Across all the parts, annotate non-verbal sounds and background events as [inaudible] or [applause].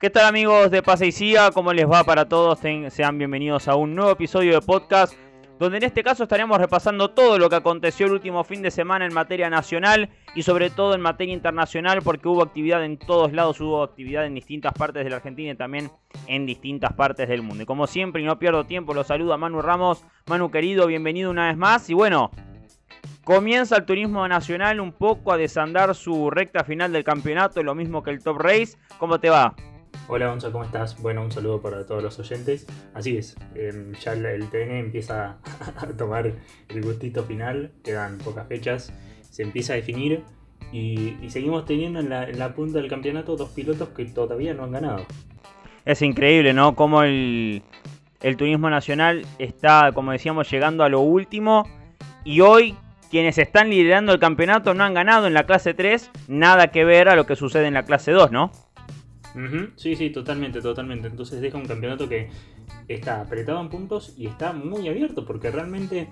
¿Qué tal amigos de Pase y Siga? ¿Cómo les va para todos? sean bienvenidos a un nuevo episodio de podcast donde en este caso estaremos repasando todo lo que aconteció el último fin de semana en materia nacional y sobre todo en materia internacional porque hubo actividad en todos lados, hubo actividad en distintas partes de la Argentina y también en distintas partes del mundo. Y como siempre y no pierdo tiempo, los saludo a Manu Ramos. Manu querido, bienvenido una vez más y bueno, Comienza el turismo nacional un poco a desandar su recta final del campeonato, lo mismo que el Top Race. ¿Cómo te va? Hola Gonzalo, ¿cómo estás? Bueno, un saludo para todos los oyentes. Así es, em, ya el, TN empieza [laughs] a tomar el gustito final, quedan pocas fechas, se empieza a definir y, seguimos teniendo en la, punta del campeonato dos pilotos que todavía no han ganado. Es increíble, ¿no? Como el, el turismo nacional está, como decíamos, llegando a lo último y hoy quienes están liderando el campeonato no han ganado en la clase 3, nada que ver a lo que sucede en la clase 2, ¿no? Sí, sí, totalmente, totalmente. Entonces deja un campeonato que está apretado en puntos y está muy abierto, porque realmente,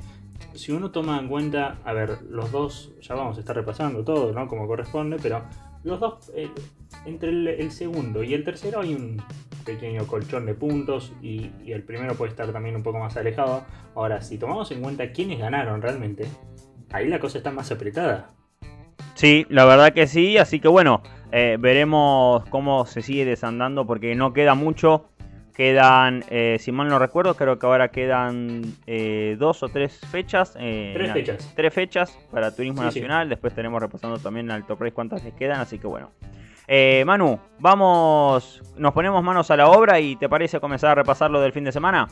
si uno toma en cuenta, a ver, los dos, ya vamos a estar repasando todo, ¿no? Como corresponde, pero los dos, eh, entre el, segundo y el tercero hay un pequeño colchón de puntos y, y, el primero puede estar también un poco más alejado. Ahora, si tomamos en cuenta quiénes ganaron realmente, ahí la cosa está más apretada. Sí, la verdad que sí, así que bueno, eh, veremos cómo se sigue desandando porque no queda mucho. Quedan, eh, si mal no recuerdo, creo que ahora quedan eh, dos o tres fechas. tres fechas. Tres fechas para Turismo Nacional. Después tenemos repasando también al Top Race cuántas les quedan. Así que bueno. Manu, vamos, nos ponemos manos a la obra y ¿te parece comenzar a repasar lo del fin de semana?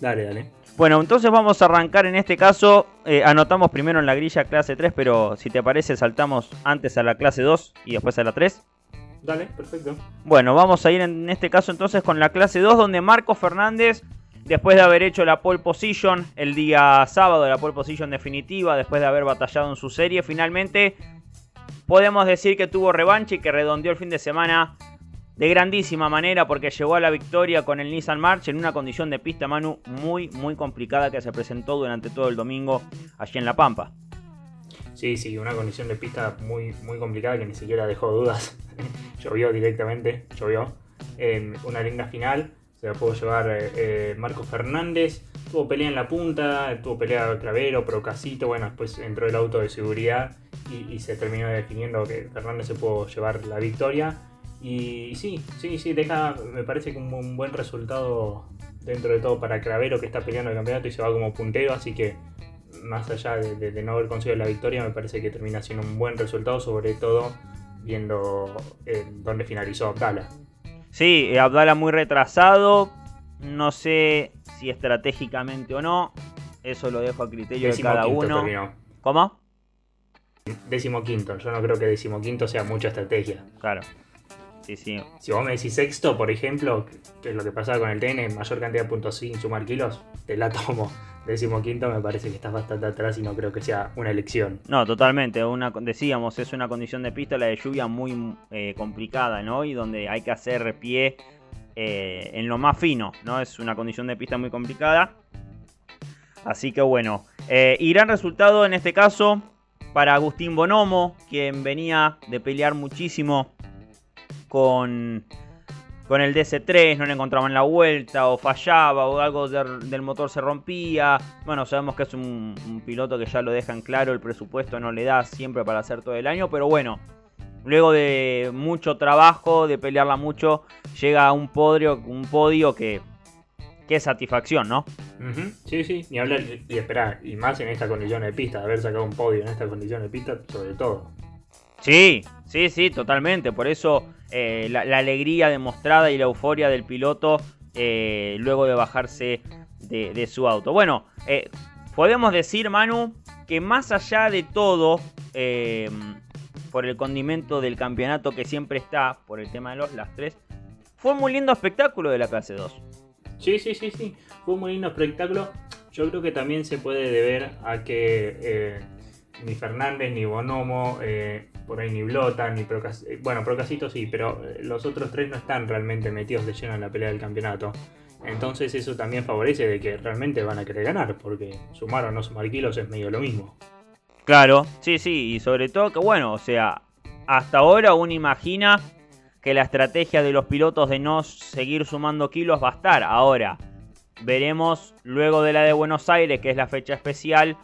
Dale, dale. Bueno, entonces vamos a arrancar en este caso. Eh, anotamos primero en la grilla clase 3, pero si te parece, saltamos antes a la clase 2 y después a la 3. Dale, perfecto. Bueno, vamos a ir en este caso entonces con la clase 2, donde Marcos Fernández, después de haber hecho la pole position el día sábado, la pole position definitiva, después de haber batallado en su serie, finalmente podemos decir que tuvo revanche y que redondeó el fin de semana de grandísima manera porque llegó a la victoria con el Nissan March en una condición de pista Manu muy muy complicada que se presentó durante todo el domingo allí en La Pampa. Sí, sí, una condición de pista muy, muy complicada que ni siquiera dejó dudas. [laughs] llovió directamente, llovió. Una linda final se la pudo llevar eh, eh, Marcos Fernández. Tuvo pelea en la punta, tuvo pelea Cravero, Procasito. Bueno, después entró el auto de seguridad y se terminó definiendo que Fernández se pudo llevar la victoria. Y sí, sí, sí, deja, me parece como un buen resultado dentro de todo para Cravero que está peleando el campeonato y se va como puntero, así que más allá de, no haber conseguido la victoria, me parece que termina siendo un buen resultado, sobre todo viendo eh, dónde finalizó Abdala. Sí, eh, Abdala muy retrasado, no sé si estratégicamente o no, eso lo dejo a criterio de cada uno. ¿Cómo? Décimo quinto, yo no creo que décimo quinto sea mucha estrategia. Claro. Si vos me decís sexto, por ejemplo, que es lo que pasaba con el TN, mayor cantidad de puntos sin sumar kilos, te la tomo. [laughs] Décimo quinto me parece que estás bastante atrás y no creo que sea una elección. No, totalmente. Una, decíamos, es una condición de pista, la de lluvia muy eh, complicada, ¿no? Y donde hay que hacer pie eh, en lo más fino, ¿no? Es una condición de pista muy complicada. Así que bueno, eh, y gran resultado en este caso para Agustín Bonomo, quien venía de pelear muchísimo con, con el DC3, no le encontraban la vuelta, o fallaba, o algo del motor se rompía. Bueno, sabemos que es un, piloto que ya lo dejan claro, el presupuesto no le da siempre para hacer todo el año, pero bueno, luego de mucho trabajo, de pelearla mucho, llega a un podio, un podio que, es satisfacción, ¿no? Sí, sí, ni hablar, y espera, y más en esta condición de pista, haber sacado un podio en esta condición de pista, sobre todo. Sí, sí, sí, totalmente. Por eso eh, la, alegría demostrada y la euforia del piloto eh, luego de bajarse de, su auto. Bueno, eh, podemos decir, Manu, que más allá de todo, por el condimento del campeonato que siempre está, por el tema de los lastres, fue un muy lindo espectáculo de la clase 2. Sí, sí, sí, sí. Fue un muy lindo espectáculo. Yo creo que también se puede deber a que ni Fernández ni Bonomo por ahí ni Blota, ni Procasito, eh, bueno, Procasito sí, pero eh, los otros tres no están realmente metidos de lleno en la pelea del campeonato. Entonces eso también favorece de que realmente van a querer ganar, porque sumar o no sumar kilos es medio lo mismo. Claro, sí, sí, y sobre todo que bueno, o sea, hasta ahora uno imagina que la estrategia de los pilotos de no seguir sumando kilos va a estar. Ahora, veremos luego de la de Buenos Aires, que es la fecha especial,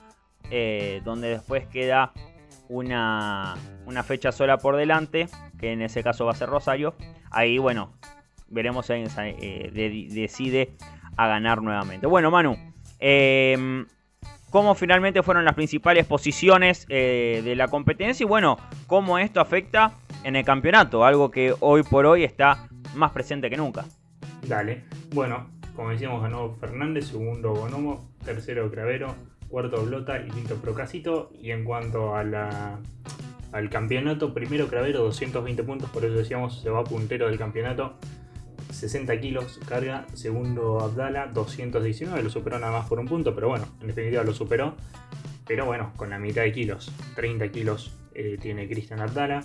eh, donde después queda una, una fecha sola por delante, que en ese caso va a ser Rosario. Ahí, bueno, veremos si eh, decide a ganar nuevamente. Bueno, Manu, eh, cómo finalmente fueron las principales posiciones eh, de la competencia y bueno, cómo esto afecta en el campeonato, algo que hoy por hoy está más presente que nunca. Dale, bueno, como decíamos, ganó Fernández, segundo Bonomo, tercero Cravero, cuarto Blota y quinto Procasito. Y en cuanto a la, al campeonato, primero Cravero 220 puntos, por eso decíamos se va puntero del campeonato. 60 kilos carga, segundo Abdala 219, lo superó nada más por un punto, pero bueno, en definitiva lo superó. Pero bueno, con la mitad de kilos, 30 kilos eh, tiene Cristian Abdala.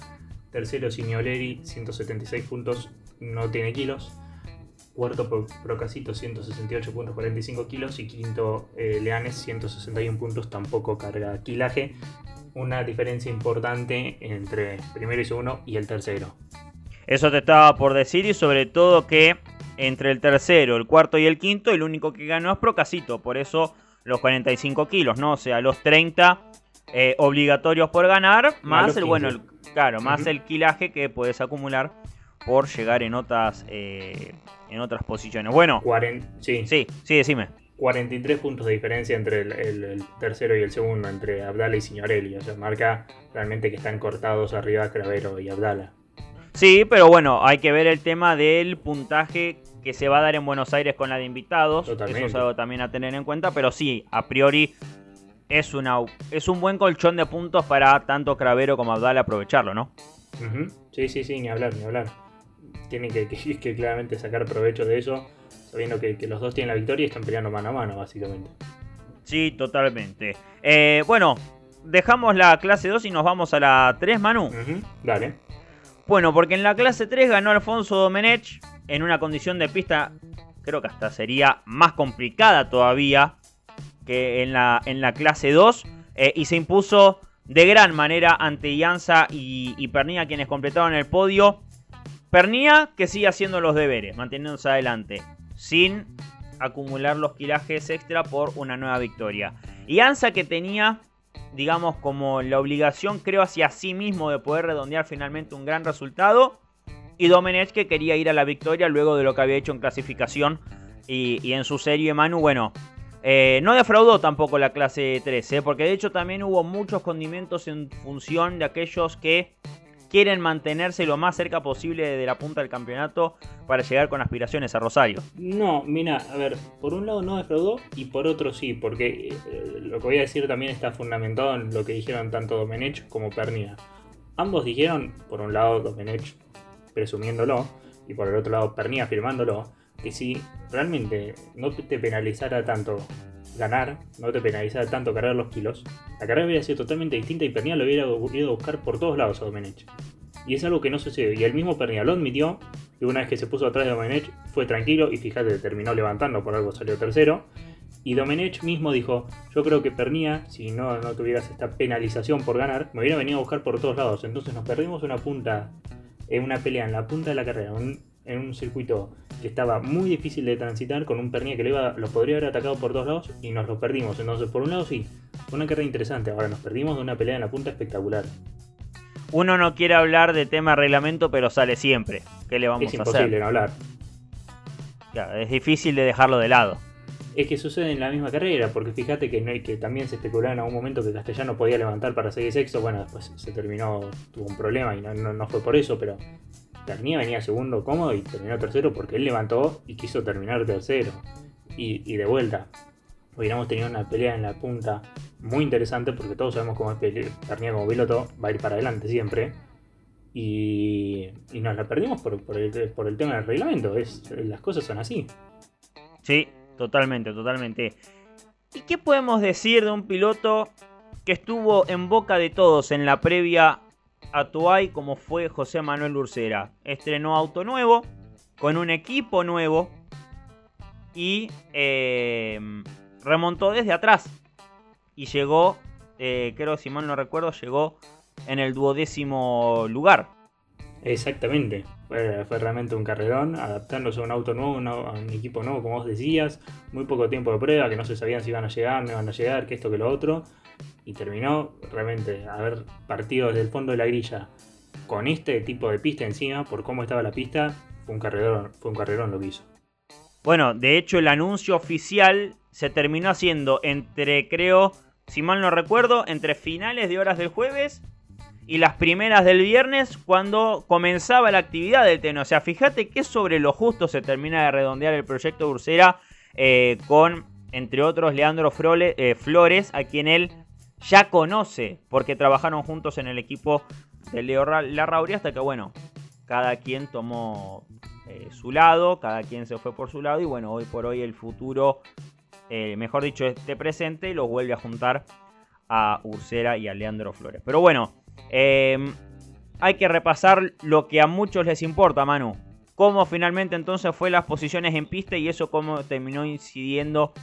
Tercero Signoleri, 176 puntos, no tiene kilos. Cuarto Procasito, 168 puntos, 45 kilos. Y quinto eh, Leanes, 161 puntos, tampoco carga kilaje. Una diferencia importante entre primero y segundo y el tercero. Eso te estaba por decir y sobre todo que entre el tercero, el cuarto y el quinto, el único que ganó es Procasito. Por eso los 45 kilos, ¿no? O sea, los 30 eh, obligatorios por ganar, más el, bueno, claro, más el kilaje que puedes acumular por llegar en otras eh, en otras posiciones. Bueno, sí. sí, sí, decime. 43 puntos de diferencia entre el, tercero y el segundo, entre Abdala y Signorelli. O sea, marca realmente que están cortados arriba Cravero y Abdala. Sí, pero bueno, hay que ver el tema del puntaje que se va a dar en Buenos Aires con la de invitados. Eso es algo también a tener en cuenta, pero sí, a priori es, una, es un buen colchón de puntos para tanto Cravero como Abdala aprovecharlo, ¿no? Sí, sí, sí, ni hablar, ni hablar. Tienen [laughs] que, que, claramente sacar provecho de eso, sabiendo que, los dos tienen la victoria y están peleando mano a mano, básicamente. Sí, totalmente. Eh, bueno, dejamos la clase 2 y nos vamos a la 3, Manu. Dale. Bueno, porque en la clase 3 ganó Alfonso Domenech en una condición de pista, creo que hasta sería más complicada todavía que en la, en la clase 2, eh, y se impuso de gran manera ante Ianza y, y Pernilla, quienes completaron el podio. Pernilla que sigue haciendo los deberes, manteniéndose adelante, sin acumular los kilajes extra por una nueva victoria. Ianza que tenía, digamos, como la obligación, creo, hacia sí mismo de poder redondear finalmente un gran resultado. Y Domenech que quería ir a la victoria luego de lo que había hecho en clasificación y, y en su serie Manu, bueno, eh, no defraudó tampoco la clase 13, porque de hecho también hubo muchos condimentos en función de aquellos que quieren mantenerse lo más cerca posible de la punta del campeonato para llegar con aspiraciones a Rosario. No, mira, a ver, por un lado no defraudó y por otro sí, porque eh, lo que voy a decir también está fundamentado en lo que dijeron tanto Domenech como Pernia. Ambos dijeron, por un lado Domenech presumiéndolo y por el otro lado Pernia afirmándolo, que si realmente no te penalizara tanto ganar, no te penalizara tanto cargar los kilos, la carrera hubiera sido totalmente distinta y Pernilla lo hubiera ido a buscar por todos lados a Domenech. Y es algo que no sucede. Y el mismo Pernilla lo admitió. Y una vez que se puso atrás de Domenech, fue tranquilo. Y fíjate, terminó levantando, por algo salió tercero. Y Domenech mismo dijo: Yo creo que Pernilla, si no, no tuvieras esta penalización por ganar, me hubiera venido a buscar por todos lados. Entonces nos perdimos una punta, en una pelea en la punta de la carrera, en un circuito que estaba muy difícil de transitar con un Pernilla que lo, iba, lo podría haber atacado por dos lados y nos lo perdimos. Entonces, por un lado sí, una carrera interesante. Ahora nos perdimos de una pelea en la punta espectacular. Uno no quiere hablar de tema reglamento, pero sale siempre. ¿Qué le vamos a hacer? Es imposible no hablar. es difícil de dejarlo de lado. Es que sucede en la misma carrera, porque fíjate que, no, que también se especulaba en algún momento que Castellano podía levantar para seguir sexto. Bueno, después se terminó, tuvo un problema y no, no fue por eso, pero Pernilla venía segundo cómodo y terminó tercero porque él levantó y quiso terminar tercero. Y, de vuelta, hubiéramos tenido una pelea en la punta muy interesante porque todos sabemos cómo es Pernilla como piloto, va a ir para adelante siempre. Y, nos la perdimos por, el, tema del reglamento. Es, las cosas son así. Sí, totalmente, totalmente. ¿Y qué podemos decir de un piloto que estuvo en boca de todos en la previa a Tuay como fue José Manuel Urcera. Estrenó auto nuevo, con un equipo nuevo y eh, remontó desde atrás. Y llegó, eh, creo si mal no recuerdo, llegó en el duodécimo lugar. Exactamente. Fue, realmente un carrerón, adaptándose a un auto nuevo, a un equipo nuevo, como vos decías. Muy poco tiempo de prueba, que no se sabían si iban a llegar, no iban a llegar, que esto, que lo otro. Y terminó realmente haber partido desde el fondo de la grilla con este tipo de pista encima, por cómo estaba la pista, fue un carrerón, fue un carrerón lo que hizo. Bueno, de hecho el anuncio oficial se terminó haciendo entre, creo, si mal no recuerdo, entre finales de horas del jueves y las primeras del viernes cuando comenzaba la actividad del TEN. O sea, fíjate que sobre lo justo se termina de redondear el proyecto Ursera eh, con, entre otros, Leandro eh, Flores, a quien él ya conoce porque trabajaron juntos en el equipo de Leo Larrauri hasta que, bueno, cada quien tomó eh, su lado, cada quien se fue por su lado y, bueno, hoy por hoy el futuro, mejor dicho, este presente, los vuelve a juntar a Ursera y a Leandro Flores. Pero bueno, Em, hay que repasar lo que a muchos les importa, Manu. Cómo finalmente entonces fue las posiciones en pista y eso cómo terminó incidiendo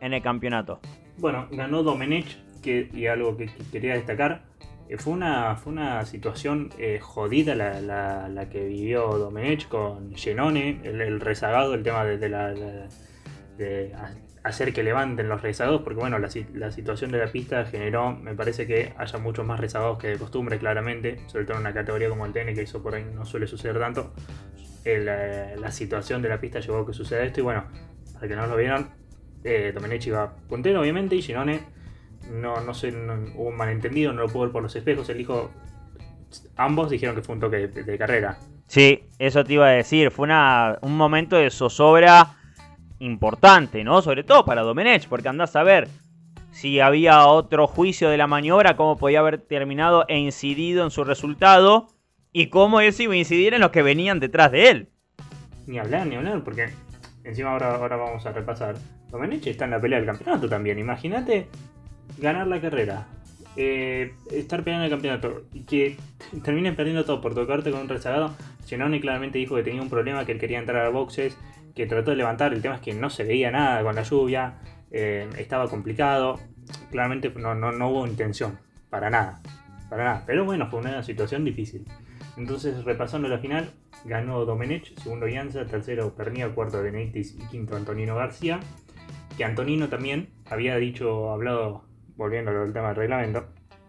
en el campeonato. Bueno, ganó Domenech, y algo que, quería destacar, eh, fue, una, fue una situación eh, jodida la, que vivió Domenech con Genone, el, rezagado, el tema de, la, hacer que levanten los rezagados, porque bueno, la, situación de la pista generó, me parece que haya muchos más rezagados que de costumbre, claramente, sobre todo en una categoría como el TN, que eso por ahí no suele suceder tanto. Eh, la, situación de la pista llevó a que suceda esto, y bueno, para que no lo vieron, eh, Domenech iba puntero, obviamente, y Ginone, no, no sé, hubo un malentendido, no lo pudo ver por los espejos, el hijo, ambos dijeron que fue un toque de, carrera. Sí, eso te iba a decir, fue una, un momento de zozobra importante, ¿no? Sobre todo para Domenech, porque andás a ver si había otro juicio de la maniobra, cómo podía haber terminado e incidido en su resultado y cómo eso iba a incidir en los que venían detrás de él. Ni hablar, ni hablar, porque encima ahora, ahora vamos a repasar. Domenech está en la pelea del campeonato también. Imagínate ganar la carrera, eh, estar peleando el campeonato y que [laughs] terminen perdiendo todo por tocarte con un rezagado. Genoni claramente dijo que tenía un problema, que él quería entrar a boxes que trató de levantar. El tema es que no se veía nada con la lluvia, eh, estaba complicado. Claramente no, no, hubo intención, para nada, para nada. Pero bueno, fue una situación difícil. Entonces, repasando la final, ganó Domenech, segundo Ianza, tercero Pernía, cuarto Benedictis y quinto Antonino García. Que Antonino también había dicho, hablado, volviendo al tema del reglamento,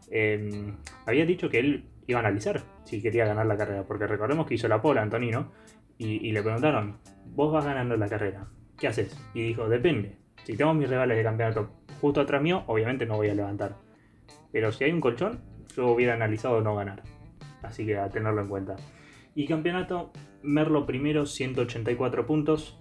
em, había dicho que él iba a analizar si quería ganar la carrera, porque recordemos que hizo la pola Antonino y, le preguntaron, vos vas ganando la carrera, ¿qué haces? Y dijo, depende. Si tengo mis rivales de campeonato justo atrás mío, obviamente no voy a levantar. Pero si hay un colchón, yo hubiera analizado no ganar. Así que a tenerlo en cuenta. Y campeonato, Merlo primero 184 puntos.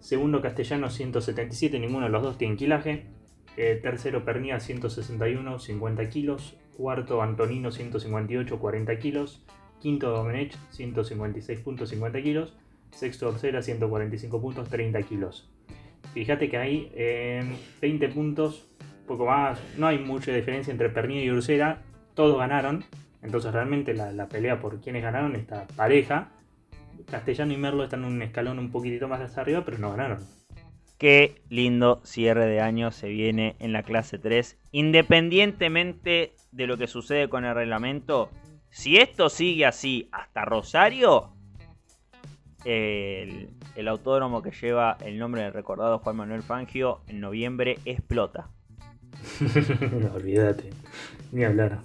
Segundo Castellano 177, ninguno de los dos tiene kilaje. Eh, tercero Pernía 161, 50 kilos. Cuarto Antonino 158, 40 kilos. Quinto Domenech, 156.50 kilos. Sexto Orsera, 145 puntos, 30 kilos. Fíjate que hay 20 puntos, poco más. No hay mucha diferencia entre Pernilla y Ursera. Todos ganaron. Entonces realmente la, pelea por quienes ganaron está pareja. Castellano y Merlo están en un escalón un poquitito más hacia arriba, pero no ganaron. Qué lindo cierre de año se viene en la clase 3. Independientemente de lo que sucede con el reglamento, si esto sigue así hasta Rosario, el, autódromo que lleva el nombre del recordado Juan Manuel Fangio en noviembre explota. [laughs] no, olvídate, ni hablar.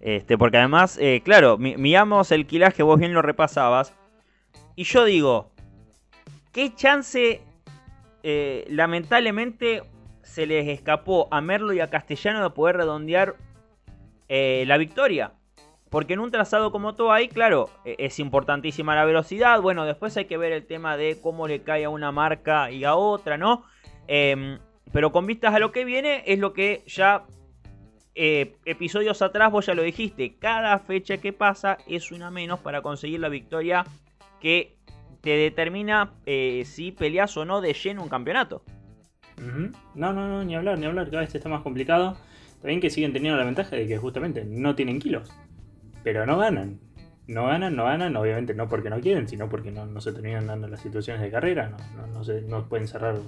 Este, porque además, eh, claro, miramos el kilaje, vos bien lo repasabas. Y yo digo, ¿qué chance eh, lamentablemente se les escapó a Merlo y a Castellano de poder redondear eh, la victoria? Porque en un trazado como todo ahí, claro, e, es importantísima la velocidad. Bueno, después hay que ver el tema de cómo le cae a una marca y a otra, ¿no? Em, pero con vistas a lo que viene, es lo que ya eh, episodios atrás vos ya lo dijiste. Cada fecha que pasa es una menos para conseguir la victoria que te determina eh, si peleas o no de lleno un campeonato. No, no, no, ni hablar, ni hablar. Cada vez está más complicado. También que siguen teniendo la ventaja de que justamente no tienen kilos pero no ganan. No ganan, no ganan, obviamente no porque no quieren, sino porque no, se terminan dando las situaciones de carrera, no, no, se, no pueden cerrar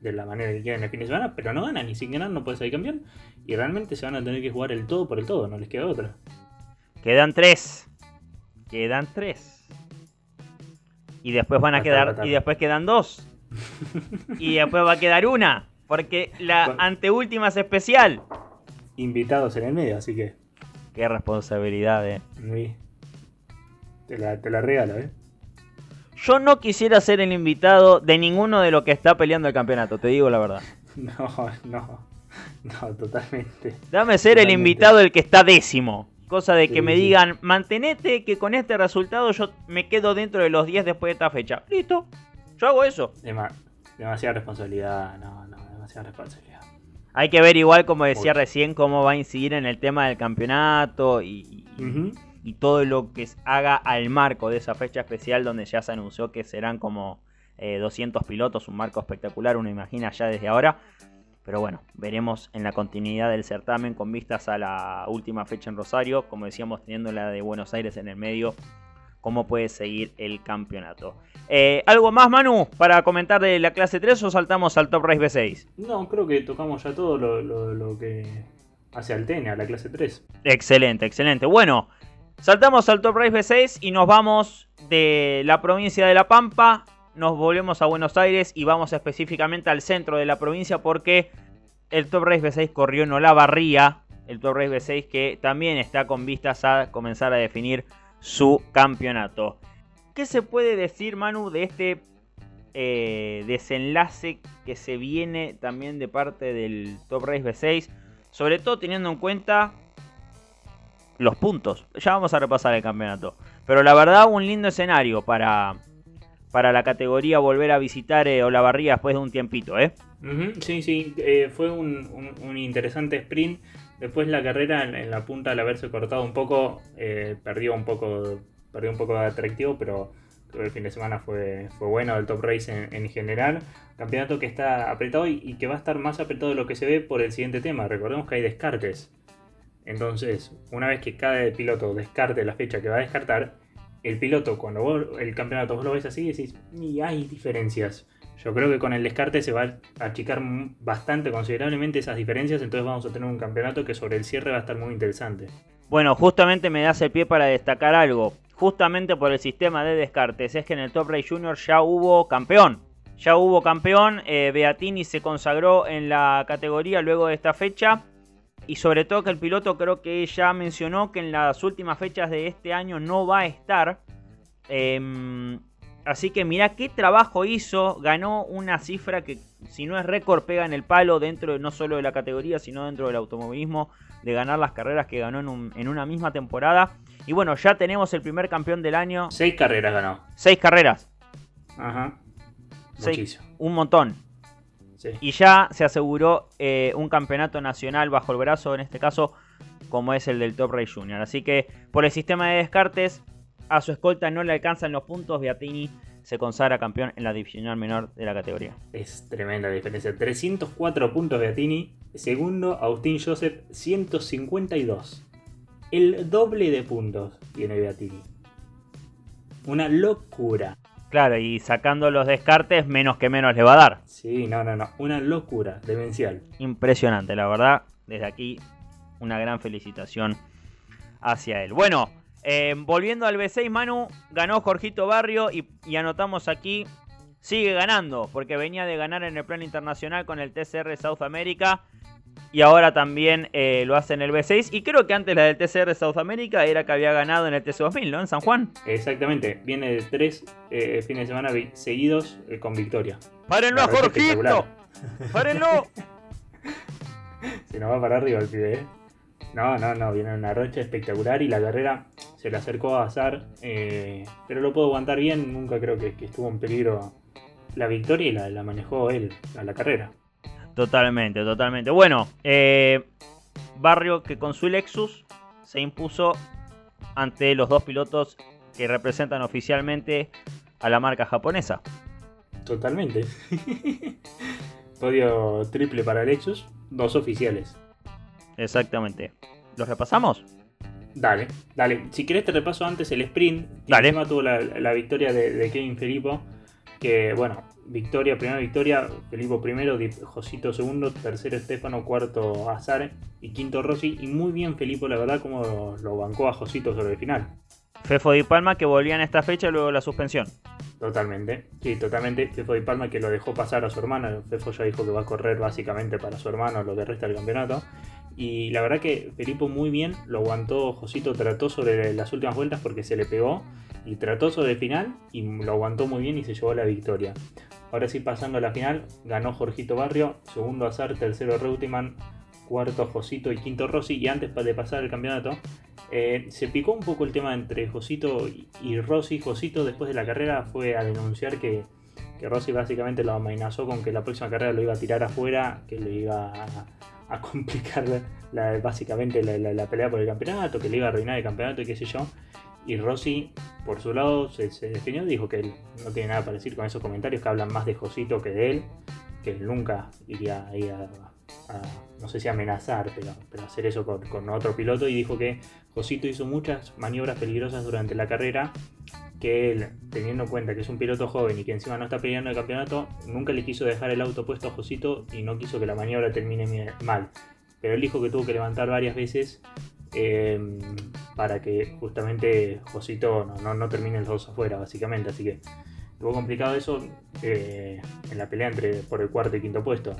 de la manera que quieren el fin de semana, pero no ganan y sin ganar no puede salir campeón y realmente se van a tener que jugar el todo por el todo, no les queda otra. Quedan tres. Quedan tres. Y después van a quedar. Y después quedan dos. y después va a quedar una. Porque la Bueno. anteúltima es especial. Invitados en el medio, así que. Qué responsabilidad, eh. uy, Te la, te la regalo, ¿eh? Yo no quisiera ser el invitado de ninguno de los que está peleando el campeonato, te digo la verdad. [laughs] No, no. No, totalmente. Dame ser el invitado el que está décimo. Cosa de que Sí, me sí. digan, mantenete que con este resultado yo me quedo dentro de los 10 después de esta fecha. Listo. Yo hago eso. Dema- demasiada responsabilidad. No, no, demasiada responsabilidad. Hay que ver igual, como decía recién, cómo va a incidir en el tema del campeonato y, y- todo lo que haga al marco de esa fecha especial donde ya se anunció que serán como eh, 200 pilotos, un marco espectacular, uno imagina ya desde ahora. Pero bueno, veremos en la continuidad del certamen con vistas a la última fecha en Rosario, como decíamos teniendo la de Buenos Aires en el medio, cómo puede seguir el campeonato. Eh, ¿Algo más, Manu, para comentar de la clase 3 o saltamos al Top Race B6? No, creo que tocamos ya todo lo, lo- lo que hace al TN, a la clase 3. Excelente, excelente. Bueno, saltamos al Top Race B6 y nos vamos de la provincia de La Pampa, nos volvemos a Buenos Aires y vamos específicamente al centro de la provincia porque el Top Race B6 corrió en Olavarría, el Top Race B6 que también está con vistas a comenzar a definir su campeonato. ¿Qué se puede decir, Manu, de este eh, desenlace que se viene también de parte del Top Race B6? Sobre todo teniendo en cuenta los puntos. Ya vamos a repasar el campeonato. Pero la verdad, un lindo escenario para, para la categoría volver a visitar eh, Olavarría después de un tiempito, ¿eh? Sí, sí, eh, fue un, interesante sprint. Después la carrera en, la punta al haberse cortado un poco, eh, perdió un poco, perdió un poco de atractivo, pero el fin de semana fue, fue bueno del top race en, en general. Campeonato que está apretado y, y que va a estar más apretado de lo que se ve por el siguiente tema. Recordemos que hay descartes. Entonces, una vez que cada piloto descarte la fecha que va a descartar, el piloto, cuando vos, el campeonato vos lo ves así, decís, y hay diferencias. Yo creo que con el descarte se va a achicar bastante, considerablemente esas diferencias, entonces vamos a tener un campeonato que sobre el cierre va a estar muy interesante. Bueno, justamente me das el pie para destacar algo. Justamente por el sistema de descartes. Es que en el Top Race Junior ya hubo campeón. Ya hubo campeón. eh, Beatini se consagró en la categoría luego de esta fecha. Y sobre todo que el piloto creo que ya mencionó que en las últimas fechas de este año no va a estar. Em, así que mirá qué trabajo hizo. Ganó una cifra que si no es récord pega en el palo dentro de, no solo de la categoría, sino dentro del automovilismo. De ganar las carreras que ganó en, un- en una misma temporada. Y bueno, ya tenemos el primer campeón del año. Seis carreras ganó. Seis carreras. Ajá. Seis. Muchísimo. Un montón. Sí. Y ya se aseguró eh, un campeonato nacional bajo el brazo, en este caso, como es el del Top Race Junior. Así que por el sistema de descartes, a su escolta no le alcanzan los puntos. Beatini se consagra campeón en la divisional menor de la categoría. Es tremenda la diferencia. 304 puntos Beatini. Segundo, Agustín Joseph, 152. El doble de puntos tiene Beatini. Una locura. Claro, y sacando los descartes, menos que menos le va a dar. Sí, no, no, no. Una locura. Demencial. Impresionante, la verdad. Desde aquí, una gran felicitación hacia él. Bueno, eh, volviendo al B6, Manu, ganó Jorgito Barrio y, y anotamos aquí, sigue ganando, porque venía de ganar en el plano internacional con el TCR South America. Y ahora también eh, lo hace en el B6. Y creo que antes la del TCR South America era que había ganado en el TC2000, ¿no? En San Juan. Exactamente. Viene de tres eh, fines de semana seguidos eh, con victoria. ¡Párenlo a Jorgito! ¡Párenlo! [laughs] Se nos va para arriba el pibe, ¿eh? No, no, no. Viene una rocha espectacular y la carrera se le acercó a Azar. eh, pero lo pudo aguantar bien. Nunca creo que, que estuvo en peligro la victoria y la, la manejó él a la carrera. Totalmente, totalmente. Bueno, eh, Barrio que con su Lexus se impuso ante los dos pilotos que representan oficialmente a la marca japonesa. Totalmente. [laughs] Podio triple para Lexus, dos oficiales. Exactamente. ¿Los repasamos? Dale, dale. Si querés te repaso antes el sprint. Dale. Encima tuvo la, la victoria de, de Kevin Filippo. Que bueno, victoria, primera victoria, Felipe primero, Josito segundo, tercero Estefano, cuarto Azar y quinto Rossi. Y muy bien Felipe, la verdad, como lo bancó a Josito sobre el final. Fefo Di Palma que volvía en esta fecha luego de la suspensión. Totalmente, sí, totalmente. Fefo Di Palma que lo dejó pasar a su hermano. Fefo ya dijo que va a correr básicamente para su hermano lo que resta del campeonato. Y la verdad que Felipe muy bien, lo aguantó, Josito trató sobre las últimas vueltas porque se le pegó y trató sobre el final y lo aguantó muy bien y se llevó la victoria. Ahora sí, pasando a la final, ganó Jorgito Barrio, segundo Azar, tercero Reutemann, cuarto Josito y quinto Rossi. Y antes de pasar el campeonato, eh, se picó un poco el tema entre Josito y Rossi. Josito después de la carrera fue a denunciar que, que Rossi básicamente lo amenazó con que la próxima carrera lo iba a tirar afuera, que le iba a a [laughs] complicar básicamente la, pelea por el campeonato, que le iba a arruinar el campeonato y qué sé yo. Y Rossi, por su lado, se, definió y dijo que él no tiene nada para decir con esos comentarios que hablan más de Josito que de él, que él nunca iría ahí a, no sé si amenazar, pero, hacer eso con, con, otro piloto. Y dijo que Josito hizo muchas maniobras peligrosas durante la carrera que él, teniendo en cuenta que es un piloto joven y que encima no está peleando el campeonato, nunca le quiso dejar el auto puesto a Josito y no quiso que la maniobra termine mal. Pero él dijo que tuvo que levantar varias veces eh, para que justamente Josito no, no, termine los dos afuera, básicamente. Así que tuvo complicado eso eh, en la pelea entre por el cuarto y quinto puesto.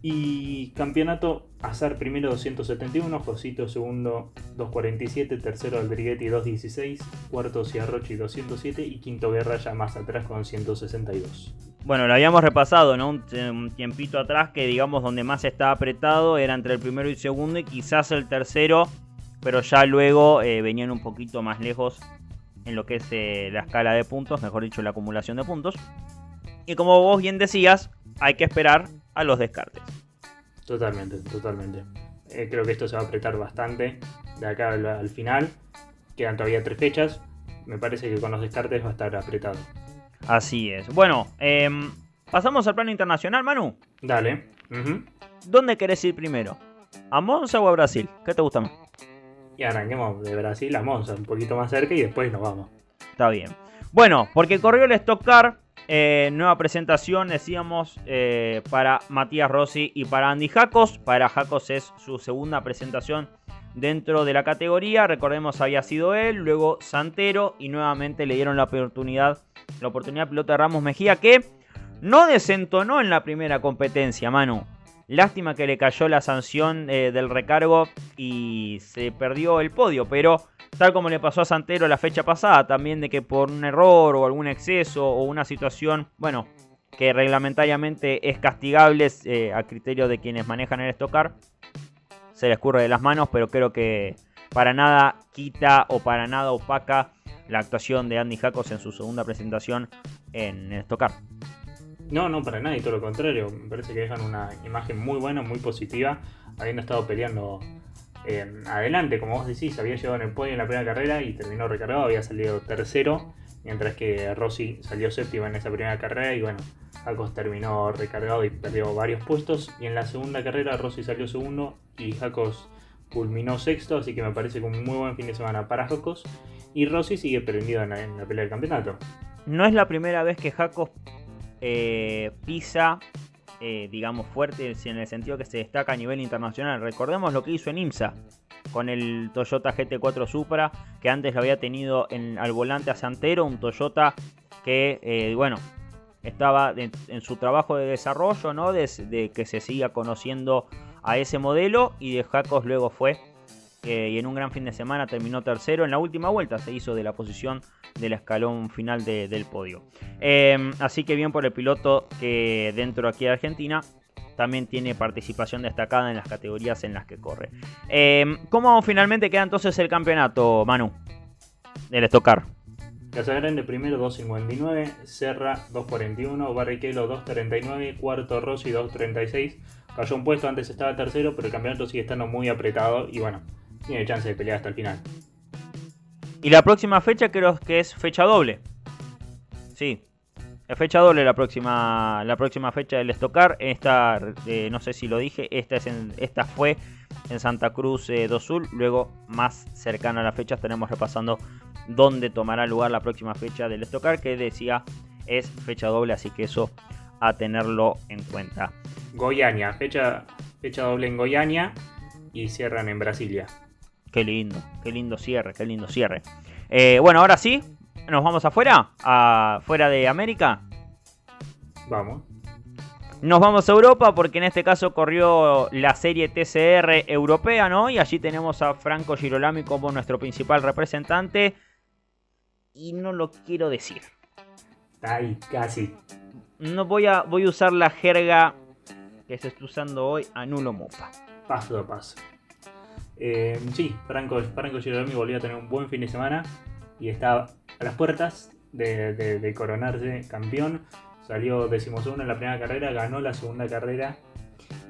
Y campeonato, Azar primero 271, Josito segundo 247, tercero Aldriguetti 216, cuarto Ciarrochi 207 y quinto Guerra ya más atrás con 162. Bueno, lo habíamos repasado, ¿no? Un, tiempito atrás que digamos donde más estaba apretado era entre el primero y segundo y quizás el tercero, pero ya luego eh, venían un poquito más lejos en lo que es eh, la escala de puntos, mejor dicho la acumulación de puntos. Y como vos bien decías, hay que esperar a los descartes. Totalmente, totalmente. Eh, creo que esto se va a apretar bastante de acá al, final. Quedan todavía tres fechas. Me parece que con los descartes va a estar apretado. Así es. Bueno, em, pasamos al plano internacional, Manu. Dale. ¿Dónde querés ir primero? ¿A Monza o a Brasil? ¿Qué te gusta más? Y arranquemos de Brasil a Monza, un poquito más cerca y después nos vamos. Está bien. Bueno, porque corrió el Stock Car eh, nueva presentación, decíamos, eh, para Matías Rossi y para Andy Jacos. Para Jacos es su segunda presentación dentro de la categoría. Recordemos, había sido él, luego Santero y nuevamente le dieron la oportunidad, la oportunidad piloto de Ramos Mejía que no desentonó en la primera competencia, Manu. Lástima que le cayó la sanción eh, del recargo y se perdió el podio, pero Tal como le pasó a Santero la fecha pasada, también de que por un error o algún exceso o una situación, bueno, que reglamentariamente es castigable eh, a criterio de quienes manejan el estocar, se le escurre de las manos, pero creo que para nada quita o para nada opaca la actuación de Andy Jacos en su segunda presentación en estocar. No, no, para nada, y todo lo contrario. Me parece que dejan una imagen muy buena, muy positiva, habiendo estado peleando adelante, como vos decís, había llegado en el podio en la primera carrera y terminó recargado, había salido tercero, mientras que Rossi salió séptimo en esa primera carrera y bueno, Jacos terminó recargado y perdió varios puestos. Y en la segunda carrera Rossi salió segundo y Jacos culminó sexto, así que me parece que un muy buen fin de semana para Jacos. Y Rossi sigue prendido en la, pelea del campeonato. No es la primera vez que Jacos eh, pisa eh, digamos, fuerte en el sentido que se destaca a nivel internacional. Recordemos lo que hizo en IMSA con el Toyota GT4 Supra, que antes lo había tenido en, al volante a Santero, un Toyota que, eh, bueno, estaba en, su trabajo de desarrollo, ¿no? De, que se siga conociendo a ese modelo y de Jacos luego fue y en un gran fin de semana terminó tercero. En la última vuelta se hizo de la posición del escalón final del podio. Em, así que bien por el piloto que dentro aquí de Argentina también tiene participación destacada en las categorías en las que corre. Em, ¿Cómo finalmente queda entonces el campeonato, Manu? Del Estocar. Casagrande primero 2.59, Serra 2.41, Barrichello 2.39, cuarto Rossi 2.36. Cayó un puesto, antes estaba tercero, pero el campeonato sigue estando muy apretado y bueno, tiene chance de pelear hasta el final. Y la próxima fecha creo que es fecha doble. Sí, es fecha doble la próxima, la próxima fecha del Estocar. Esta, eh, no sé si lo dije, esta, es esta fue en Santa Cruz eh, do Sul. Luego, más cercana a la fecha, estaremos repasando dónde tomará lugar la próxima fecha del Estocar, que decía es fecha doble, así que eso a tenerlo en cuenta. Goiânia, fecha, fecha doble en Goiânia y cierran en Brasilia. Qué lindo, qué lindo cierre, qué lindo cierre. Eh, bueno, ahora sí, nos vamos afuera, afuera de América. Vamos. Nos vamos a Europa porque en este caso corrió la serie TCR europea, ¿no? Y allí tenemos a Franco Girolami como nuestro principal representante. Y no lo quiero decir. Ay, casi. No voy a, voy a usar la jerga que se está usando hoy, anulo mopa. Paso a paso. Eh, sí, Franco, Franco Girolami volvió a tener un buen fin de semana y está a las puertas de coronarse campeón salió decimosegundo en la primera carrera, ganó la segunda carrera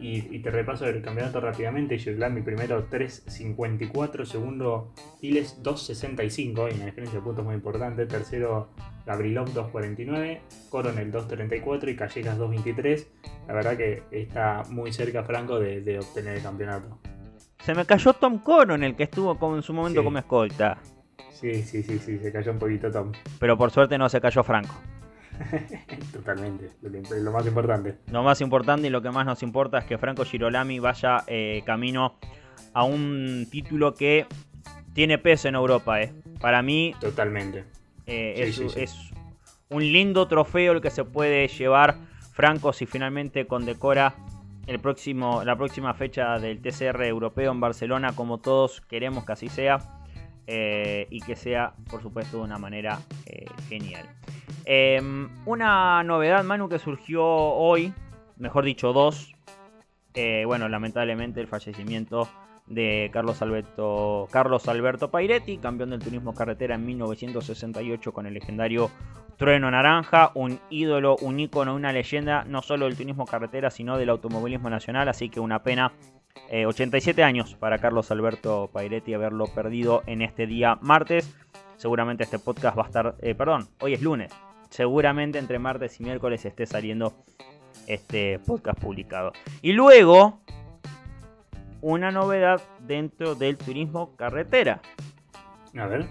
y, te repaso el campeonato rápidamente. mi primero 3.54, segundo Piles 2.65, hay una diferencia de puntos muy importante. Tercero Gabrilov 2.49, Coronel 2.34 y Callejas 2.23. La verdad que está muy cerca Franco de, obtener el campeonato. Se me cayó Tom Coronel, que estuvo como en su momento como escolta. Sí, sí, sí, sí, se cayó un poquito Tom. Pero por suerte no se cayó Franco. [laughs] Totalmente, lo, más importante. Lo más importante y lo que más nos importa es que Franco Girolami vaya eh, camino a un título que tiene peso en Europa. Eh. Para mí, totalmente. Eh, es, un lindo trofeo el que se puede llevar Franco si finalmente condecora el próximo, la próxima fecha del TCR europeo en Barcelona, como todos queremos que así sea. y que sea, por supuesto, de una manera genial. Em, una novedad, Manu, que surgió hoy, mejor dicho, dos. Eh, bueno, lamentablemente el fallecimiento de Carlos Alberto, Carlos Alberto Pairetti, campeón del turismo carretera en 1968 con el legendario Trueno Naranja, un ídolo, un ícono, una leyenda, no solo del turismo carretera, sino del automovilismo nacional, así que una pena. 87 eh, años para Carlos Alberto Pairetti haberlo perdido en este día martes. Seguramente este podcast va a estar, eh, perdón, hoy es lunes, seguramente entre martes y miércoles esté saliendo este podcast publicado. Y luego, una novedad dentro del turismo carretera. A ver.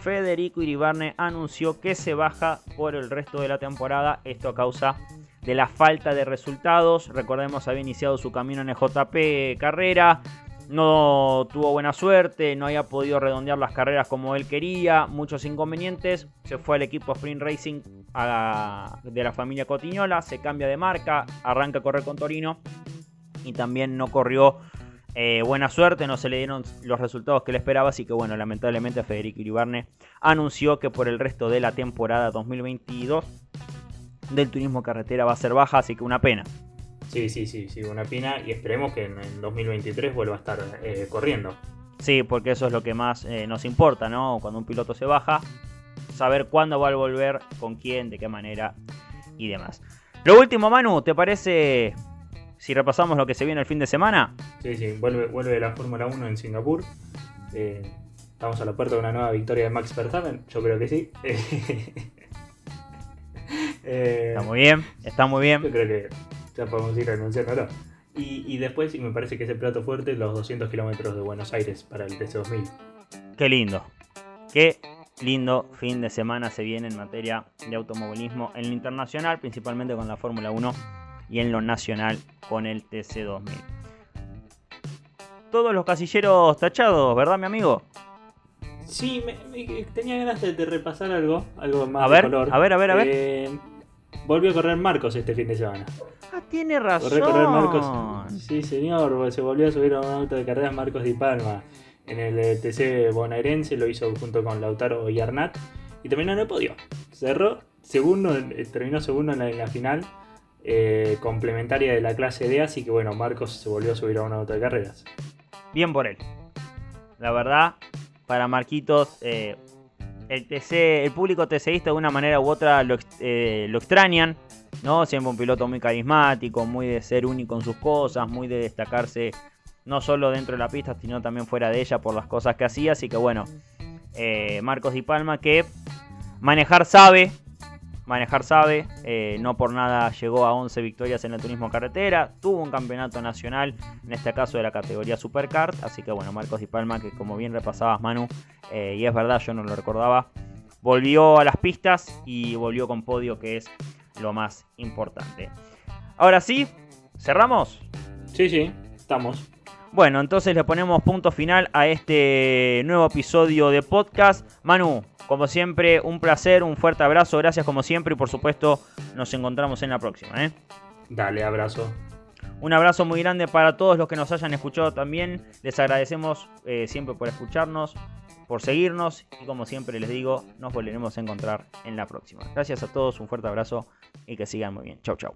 Federico Iribarne anunció que se baja por el resto de la temporada. Esto a causa de la falta de resultados. Recordemos, había iniciado su camino en el JP Carrera no tuvo buena suerte, no había podido redondear las carreras como él quería, muchos inconvenientes. Se fue al equipo Sprint Racing de la familia Cotiñola, se cambia de marca, arranca a correr con Torino y también no corrió eh, buena suerte, no se le dieron los resultados que le esperaba, así que bueno, lamentablemente Federico Iribarne anunció que por el resto de la temporada 2022 del turismo carretera va a ser baja, así que una pena. Sí, sí, sí, sí, una pina y esperemos que en, 2023 vuelva a estar eh, corriendo. Sí, porque eso es lo que más eh, nos importa, ¿no? Cuando un piloto se baja, saber cuándo va a volver, con quién, de qué manera y demás. Lo último, Manu, ¿te parece si repasamos lo que se viene el fin de semana? Sí, sí, vuelve, vuelve la Fórmula 1 en Singapur. Eh, estamos a la puerta de una nueva victoria de Max Verstappen, yo creo que sí. [laughs] está muy bien, está muy bien. Yo creo que ya podemos ir anunciando Y, y después, y me parece que ese plato fuerte, los 200 kilómetros de Buenos Aires para el TC2000. Qué lindo. Qué lindo fin de semana se viene en materia de automovilismo en lo internacional, principalmente con la Fórmula 1 y en lo nacional con el TC2000. Todos los casilleros tachados, ¿verdad, mi amigo? Sí, tenía ganas de, repasar algo, algo más a ver, color. A ver, a ver, a ver. Eh, volvió a correr Marcos este fin de semana. Ah, tiene razón. Marcos. Sí, señor, se volvió a subir a un auto de carreras Marcos Di Palma. En el eh, TC bonaerense lo hizo junto con Lautaro y Arnat. Y terminó en el podio. Cerró segundo, eh, terminó segundo en la, final. Eh, complementaria de la clase D, así que bueno, Marcos se volvió a subir a un auto de carreras. Bien por él. La verdad, para Marquitos, el, TC, el público TCista de una manera u otra lo, lo extrañan. ¿no? Siempre un piloto muy carismático, muy de ser único en sus cosas, muy de destacarse no solo dentro de la pista, sino también fuera de ella por las cosas que hacía. Así que bueno, eh, Marcos Di Palma que manejar sabe, manejar sabe, eh, no por nada llegó a 11 victorias en el turismo carretera, tuvo un campeonato nacional, en este caso de la categoría Supercard, así que bueno, Marcos Di Palma que como bien repasabas Manu, eh, y es verdad, yo no lo recordaba, volvió a las pistas y volvió con podio, que es lo más importante. Ahora sí, ¿cerramos? Sí, sí, estamos. Bueno, entonces le ponemos punto final a este nuevo episodio de podcast. Manu, como siempre, un placer, un fuerte abrazo, gracias como siempre y por supuesto nos encontramos en la próxima. ¿eh? Dale, abrazo. Un abrazo muy grande para todos los que nos hayan escuchado también. Les agradecemos eh, siempre por escucharnos, por seguirnos y como siempre les digo, nos volveremos a encontrar en la próxima. Gracias a todos, un fuerte abrazo y que sigan muy bien. Chau, chau.